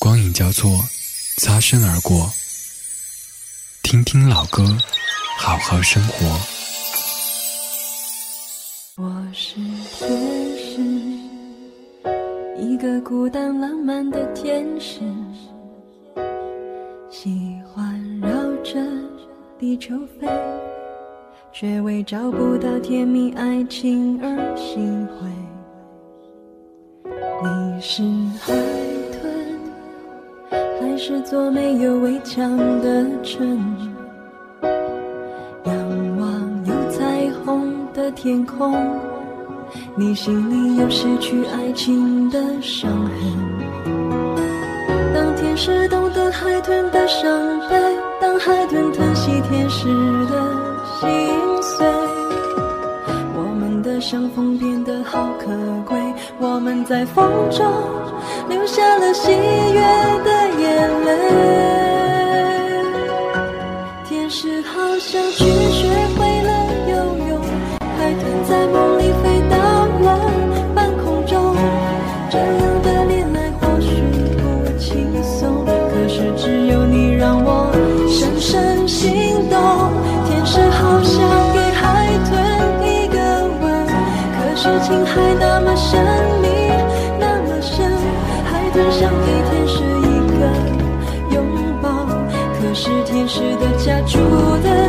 光影交错，擦身而过。听听老歌，好好生活。我是天使，一个孤单浪漫的天使，喜欢绕着地球飞，却为找不到甜蜜爱情而心灰。你是海。是座没有围墙的城，仰望有彩虹的天空，你心里有失去爱情的伤痕。当天使懂得海豚的伤悲，当海豚疼惜天使的心碎，我们的相逢变得好可贵，我们在风中。留下了喜悦的眼泪，天使好像去学会了游泳，海豚在梦里飞到了半空中，这样的恋爱或许不轻松，可是只有你让我深深心动。天使好像给海豚一个吻，可是情海那么深。是天使的家住的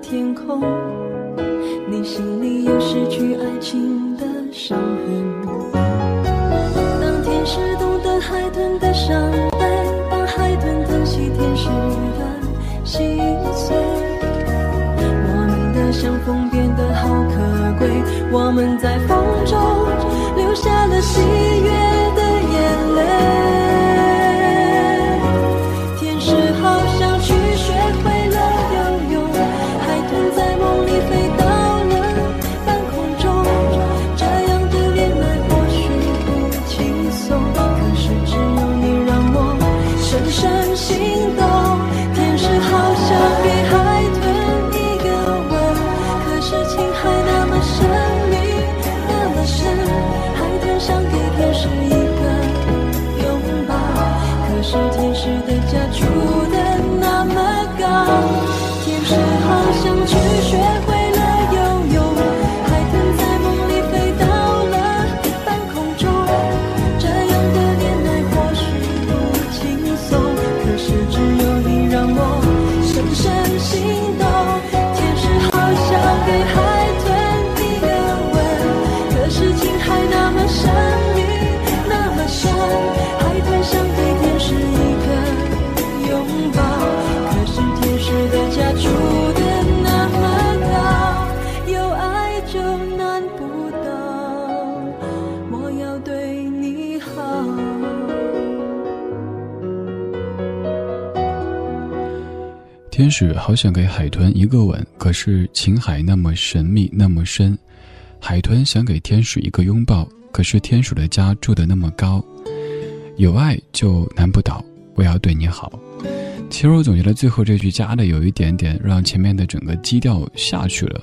天空，你心里有失去爱情的伤痕。当天使懂得海豚的伤悲，当海豚疼惜天使的心碎，我们的相逢变得好可贵。我们在风中。想给海豚一个吻，可是情海那么神秘那么深。海豚想给天使一个拥抱，可是天使的家住的那么高。有爱就难不倒，我要对你好。其实我总觉得最后这句加的有一点点让前面的整个基调下去了。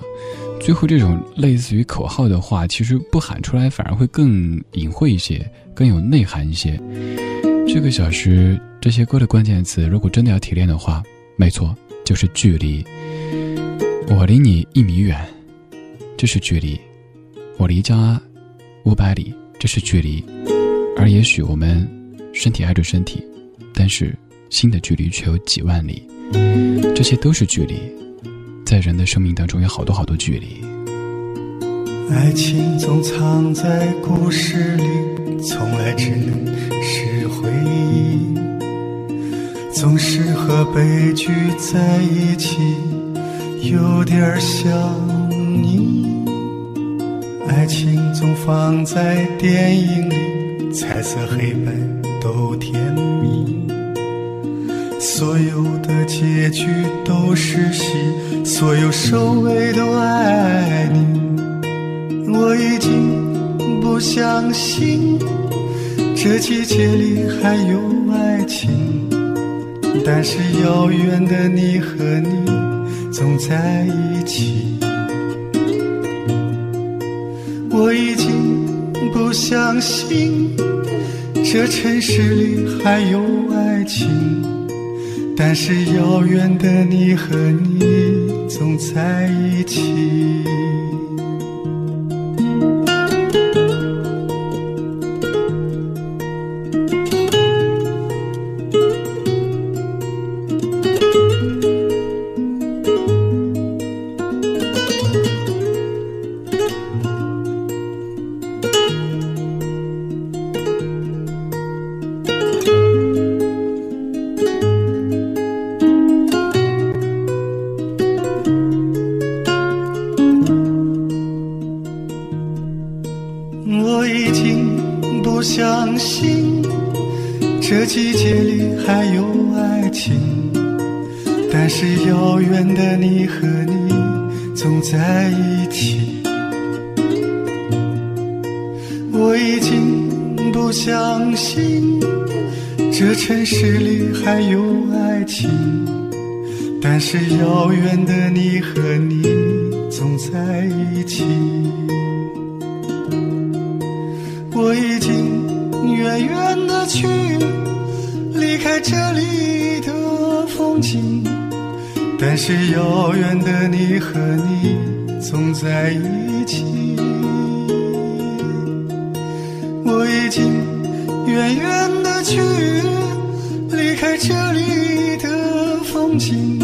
最后这种类似于口号的话，其实不喊出来反而会更隐晦一些，更有内涵一些。这个小时这些歌的关键词，如果真的要提炼的话。没错，就是距离。我离你一米远，这是距离；我离家五百里，这是距离。而也许我们身体挨着身体，但是心的距离却有几万里。这些都是距离，在人的生命当中有好多好多距离。爱情总藏在故事里，从来只能是回忆。总是和悲剧在一起，有点像你。爱情总放在电影里，彩色黑白都甜蜜。所有的结局都是戏，所有收尾都爱你。我已经不相信这季节里还有爱情，但是遥远的你和你总在一起。我已经不相信这城市里还有爱情。但是遥远的你和你总在一起。还有爱情但是遥远的你和你总在一起。我已经不相信这城市里还有爱情但是遥远的你和你总在一起。我已经远远的去开这里的风景，但是遥远的你和你总在一起，我已经远远的去离开这里的风景。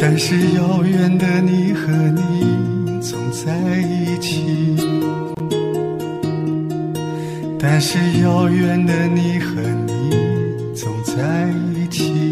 但是遥远的你和你总在一起，但是遥远的你和在一起。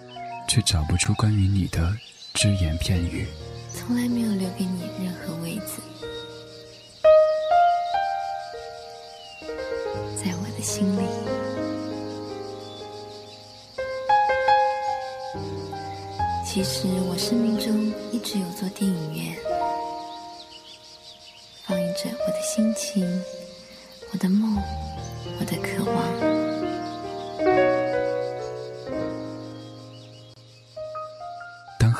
却找不出关于你的只言片语。从来没有留给你任何位子，在我的心里。其实我生命中一直有座电影院，放映着我的心情、我的梦、我的渴望。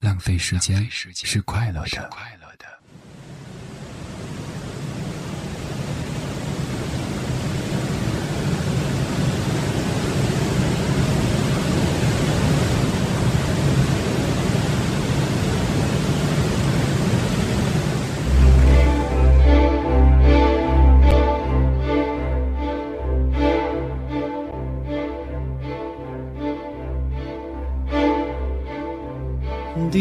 浪费时间是快乐的。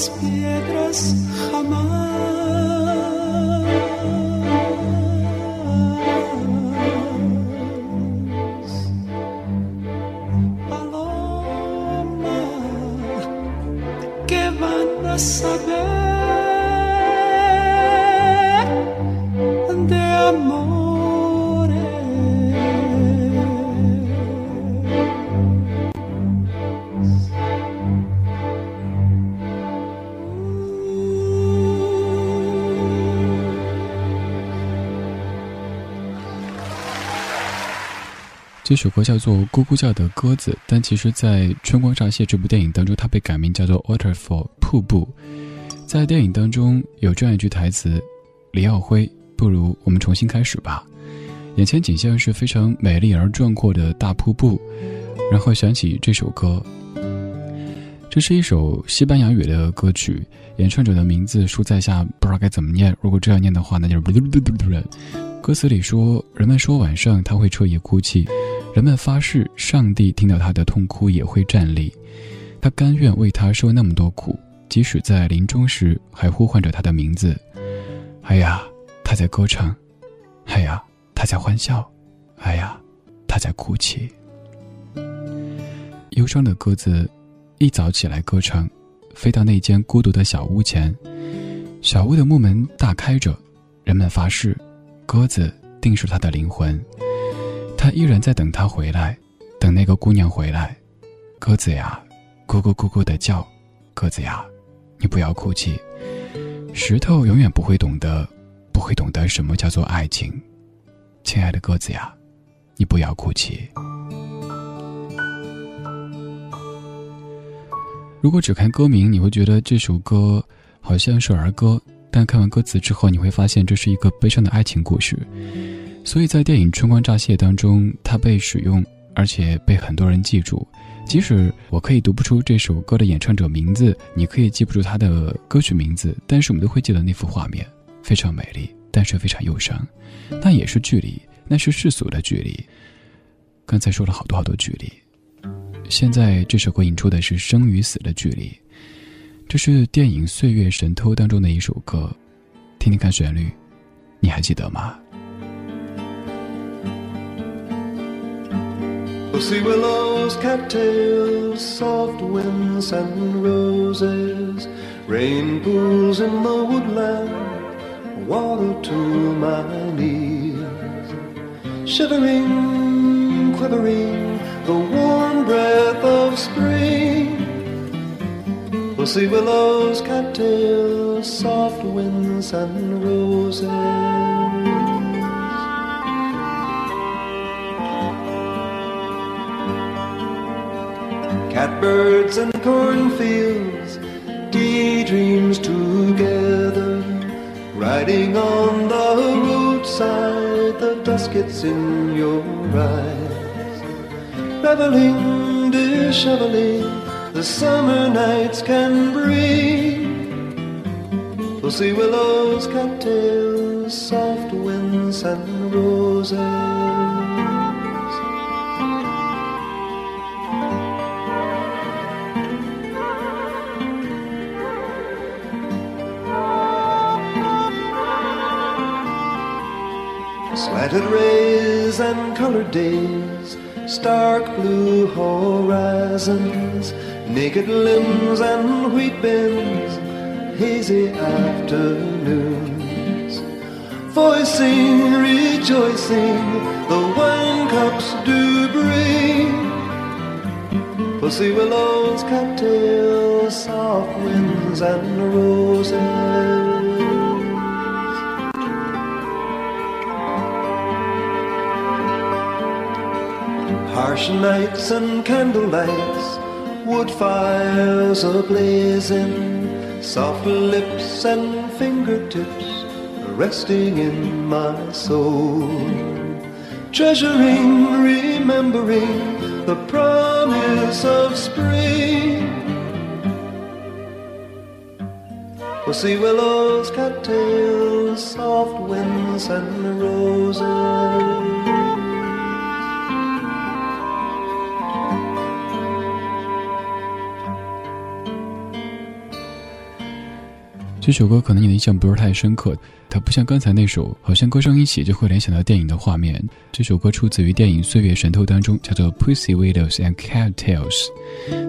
las piedras. 这首歌叫做《咕咕叫的鸽子》，但其实，在《春光乍泄》这部电影当中，它被改名叫做《Waterfall》瀑布。在电影当中有这样一句台词：“李耀辉，不如我们重新开始吧。”眼前景象是非常美丽而壮阔的大瀑布，然后想起这首歌。这是一首西班牙语的歌曲，演唱者的名字书在下，不知道该怎么念。如果这样念的话，那就是。歌词里说：“人们说晚上他会彻夜哭泣。”人们发誓，上帝听到他的痛哭也会站立，他甘愿为他受那么多苦，即使在临终时还呼唤着他的名字。哎呀，他在歌唱；哎呀，他在欢笑；哎呀，他在哭泣。忧伤的鸽子一早起来歌唱，飞到那间孤独的小屋前。小屋的木门大开着，人们发誓，鸽子定是他的灵魂。他依然在等他回来，等那个姑娘回来。鸽子呀，咕咕咕咕的叫。鸽子呀，你不要哭泣。石头永远不会懂得，不会懂得什么叫做爱情。亲爱的鸽子呀，你不要哭泣。如果只看歌名，你会觉得这首歌好像是儿歌，但看完歌词之后，你会发现这是一个悲伤的爱情故事。所以在电影《春光乍泄》当中，它被使用，而且被很多人记住。即使我可以读不出这首歌的演唱者名字，你可以记不住他的歌曲名字，但是我们都会记得那幅画面，非常美丽，但是非常忧伤。那也是距离，那是世俗的距离。刚才说了好多好多距离，现在这首歌引出的是生与死的距离。这是电影《岁月神偷》当中的一首歌，听听看旋律，你还记得吗？Pussy willows, cattails, soft winds and roses, rain pools in the woodland, water to my knees. Shivering, quivering, the warm breath of spring. Pussy willows, cattails, soft winds and roses. Catbirds and cornfields, daydreams together. Riding on the roadside, the dusk gets in your eyes. Reveling, disheveling, the summer nights can bring. Pussy willows, cattails, soft winds and roses. Slanted rays and colored days, stark blue horizons, naked limbs and wheat bins, hazy afternoons. Voicing, rejoicing, the wine cups do bring. Pussy willows, cattails, soft winds and roses. Harsh nights and candlelights, wood fires ablazing, soft lips and fingertips resting in my soul. Treasuring, remembering the promise of spring. Pussy willows, cattails, soft winds and roses. 这首歌可能你的印象不是太深刻，它不像刚才那首，好像歌声一起就会联想到电影的画面。这首歌出自于电影《岁月神偷》当中，叫做《Pussy Willows and Cat Tails》。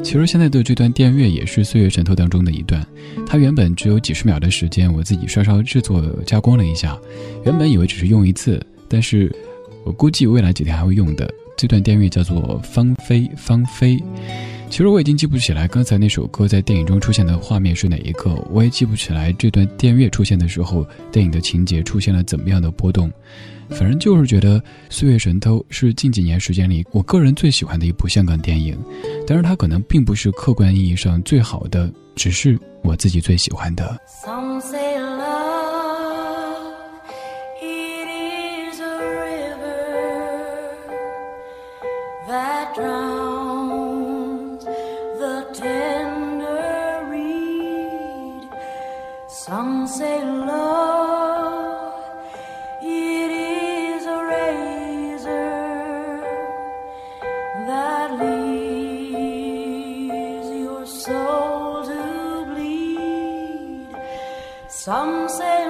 其实现在的这段电乐也是《岁月神偷》当中的一段，它原本只有几十秒的时间，我自己稍稍制作加工了一下。原本以为只是用一次，但是我估计未来几天还会用的。这段电乐叫做《芳菲芳菲》。其实我已经记不起来刚才那首歌在电影中出现的画面是哪一个，我也记不起来这段电乐出现的时候，电影的情节出现了怎么样的波动。反正就是觉得《岁月神偷》是近几年时间里我个人最喜欢的一部香港电影，但是它可能并不是客观意义上最好的，只是我自己最喜欢的。That leaves your soul to bleed. Some say